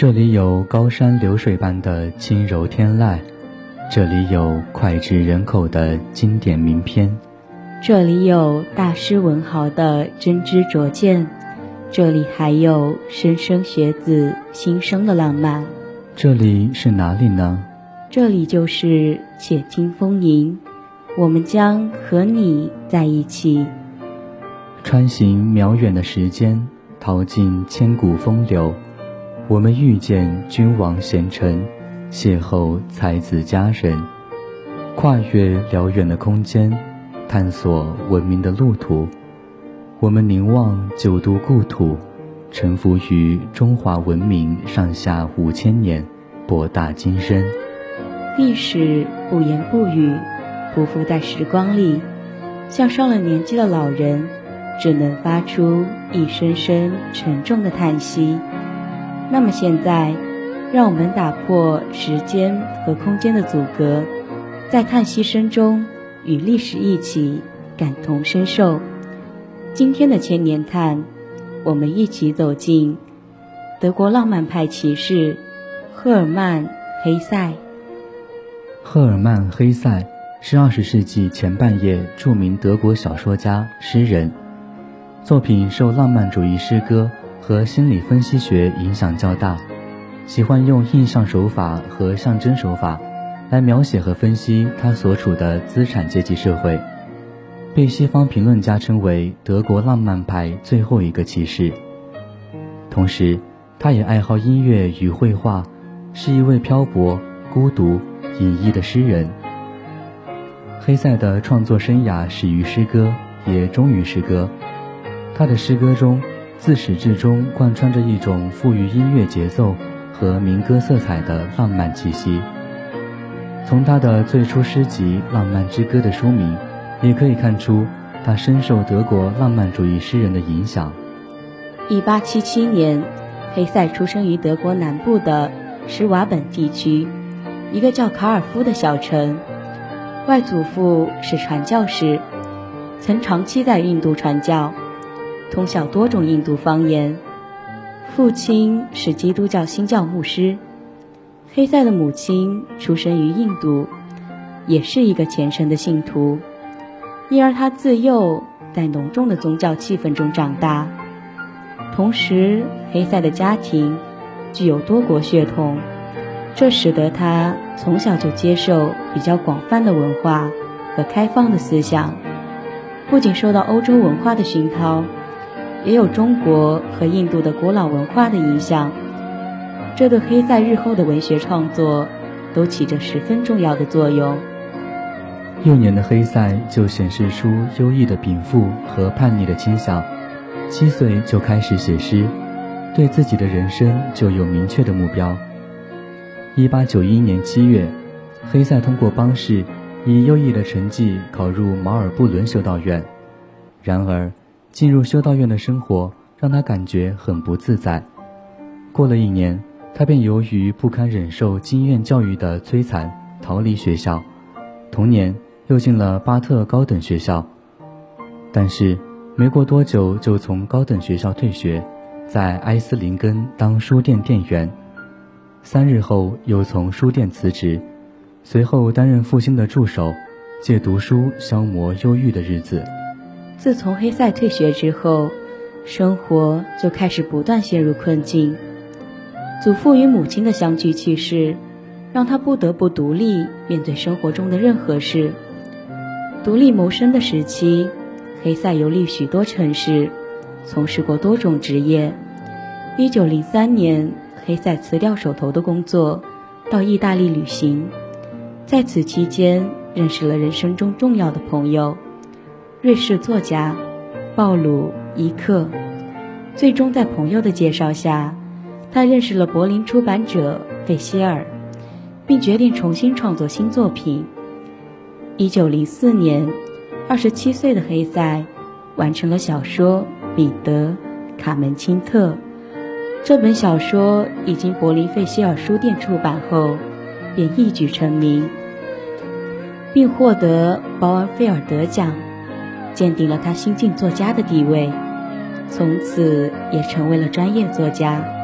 这里有高山流水般的轻柔天籁，这里有脍炙人口的经典名篇，这里有大师文豪的真知灼见，这里还有莘莘学子心生的浪漫。这里是哪里呢？这里就是且听风吟，我们将和你在一起，穿行渺远的时间，淘尽千古风流。我们遇见君王贤臣，邂逅才子佳人，跨越辽远的空间，探索文明的路途。我们凝望九都故土，沉浮于中华文明上下五千年，博大精深。历史不言不语，匍匐在时光里，像上了年纪的老人，只能发出一声声沉重的叹息。那么现在，让我们打破时间和空间的阻隔，在叹息声中与历史一起感同身受。今天的千年叹，我们一起走进德国浪漫派骑士赫尔曼·黑塞。赫尔曼·黑塞是二十世纪前半叶著名德国小说家、诗人，作品受浪漫主义诗歌和心理分析学影响较大，喜欢用印象手法和象征手法来描写和分析他所处的资产阶级社会，被西方评论家称为德国浪漫派最后一个骑士。同时，他也爱好音乐与绘画，是一位漂泊、孤独。隐逸的诗人，黑塞的创作生涯始于诗歌，也终于诗歌。他的诗歌中自始至终贯穿着一种富于音乐节奏和民歌色彩的浪漫气息。从他的最初诗集《浪漫之歌》的书名，也可以看出他深受德国浪漫主义诗人的影响。一八七七年，黑塞出生于德国南部的施瓦本地区。一个叫卡尔夫的小城，外祖父是传教士，曾长期在印度传教，通晓多种印度方言。父亲是基督教新教牧师。黑塞的母亲出生于印度，也是一个虔诚的信徒，因而他自幼在浓重的宗教气氛中长大。同时，黑塞的家庭具有多国血统。这使得他从小就接受比较广泛的文化和开放的思想，不仅受到欧洲文化的熏陶，也有中国和印度的古老文化的影响。这对黑塞日后的文学创作都起着十分重要的作用。幼年的黑塞就显示出优异的禀赋和叛逆的倾向，七岁就开始写诗，对自己的人生就有明确的目标。一八九一年七月，黑塞通过邦试，以优异的成绩考入毛尔布伦修道院。然而，进入修道院的生活让他感觉很不自在。过了一年，他便由于不堪忍受经院教育的摧残，逃离学校。同年，又进了巴特高等学校，但是没过多久就从高等学校退学，在埃斯林根当书店店员。三日后，又从书店辞职，随后担任复兴的助手，借读书消磨忧郁的日子。自从黑塞退学之后，生活就开始不断陷入困境。祖父与母亲的相继去世，让他不得不独立面对生活中的任何事。独立谋生的时期，黑塞游历许多城市，从事过多种职业。一九零三年。黑塞辞掉手头的工作，到意大利旅行，在此期间认识了人生中重要的朋友——瑞士作家鲍鲁·伊克。最终在朋友的介绍下，他认识了柏林出版者费希尔，并决定重新创作新作品。一九零四年，二十七岁的黑塞完成了小说《彼得·卡门钦特》。这本小说已经柏林费希尔书店出版后，便一举成名，并获得鲍尔菲尔德奖，奠定了他新晋作家的地位，从此也成为了专业作家。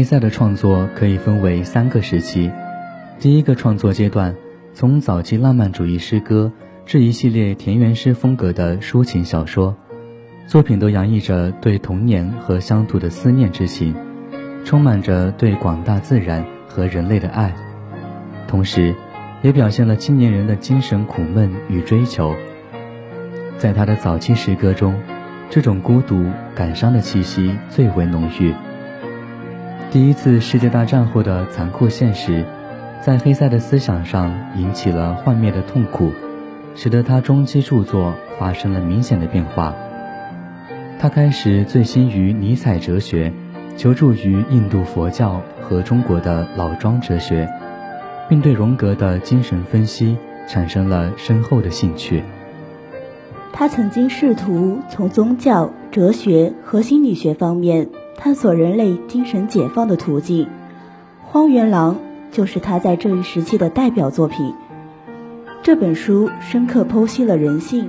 黑塞的创作可以分为三个时期，第一个创作阶段，从早期浪漫主义诗歌至一系列田园诗风格的抒情小说，作品都洋溢着对童年和乡土的思念之情，充满着对广大自然和人类的爱，同时，也表现了青年人的精神苦闷与追求。在他的早期诗歌中，这种孤独感伤的气息最为浓郁。第一次世界大战后的残酷现实，在黑塞的思想上引起了幻灭的痛苦，使得他中期著作发生了明显的变化。他开始醉心于尼采哲学，求助于印度佛教和中国的老庄哲学，并对荣格的精神分析产生了深厚的兴趣。他曾经试图从宗教、哲学和心理学方面。探索人类精神解放的途径，《荒原狼》就是他在这一时期的代表作品。这本书深刻剖析了人性，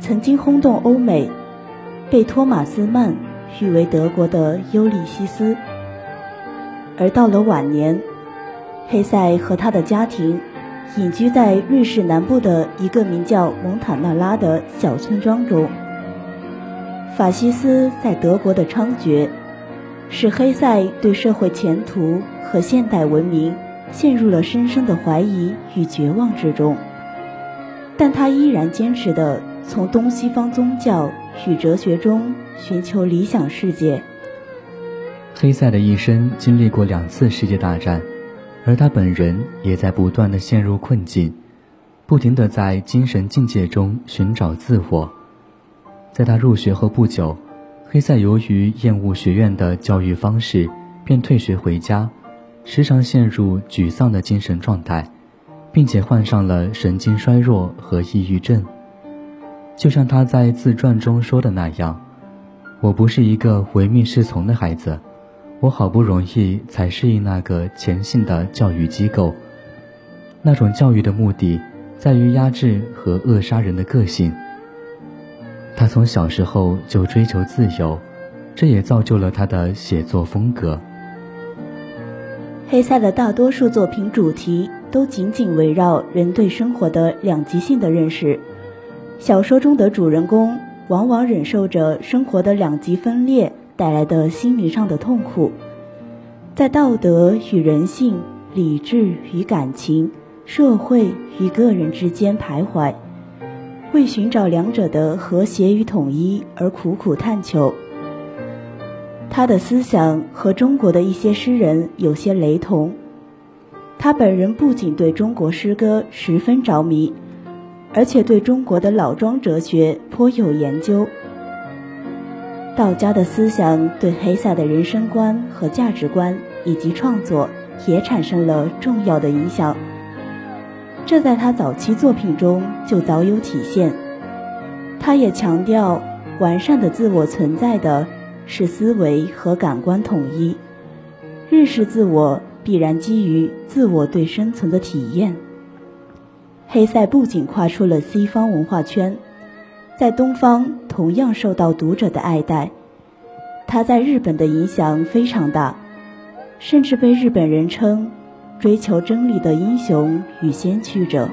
曾经轰动欧美，被托马斯曼誉为德国的《尤利西斯》。而到了晚年，黑塞和他的家庭隐居在瑞士南部的一个名叫蒙塔纳拉的小村庄中。法西斯在德国的猖獗。使黑塞对社会前途和现代文明陷入了深深的怀疑与绝望之中，但他依然坚持地从东西方宗教与哲学中寻求理想世界。黑塞的一生经历过两次世界大战，而他本人也在不断地陷入困境，不停地在精神境界中寻找自我。在他入学后不久。黑塞由于厌恶学院的教育方式，便退学回家，时常陷入沮丧的精神状态，并且患上了神经衰弱和抑郁症。就像他在自传中说的那样：“我不是一个唯命是从的孩子，我好不容易才适应那个前信的教育机构。那种教育的目的，在于压制和扼杀人的个性。”他从小时候就追求自由，这也造就了他的写作风格。黑塞的大多数作品主题都紧紧围绕人对生活的两极性的认识。小说中的主人公往往忍受着生活的两极分裂带来的心灵上的痛苦，在道德与人性、理智与感情、社会与个人之间徘徊。为寻找两者的和谐与统一而苦苦探求。他的思想和中国的一些诗人有些雷同。他本人不仅对中国诗歌十分着迷，而且对中国的老庄哲学颇有研究。道家的思想对黑塞的人生观和价值观以及创作也产生了重要的影响。这在他早期作品中就早有体现。他也强调，完善的自我存在的是思维和感官统一，认识自我必然基于自我对生存的体验。黑塞不仅跨出了西方文化圈，在东方同样受到读者的爱戴。他在日本的影响非常大，甚至被日本人称。追求真理的英雄与先驱者。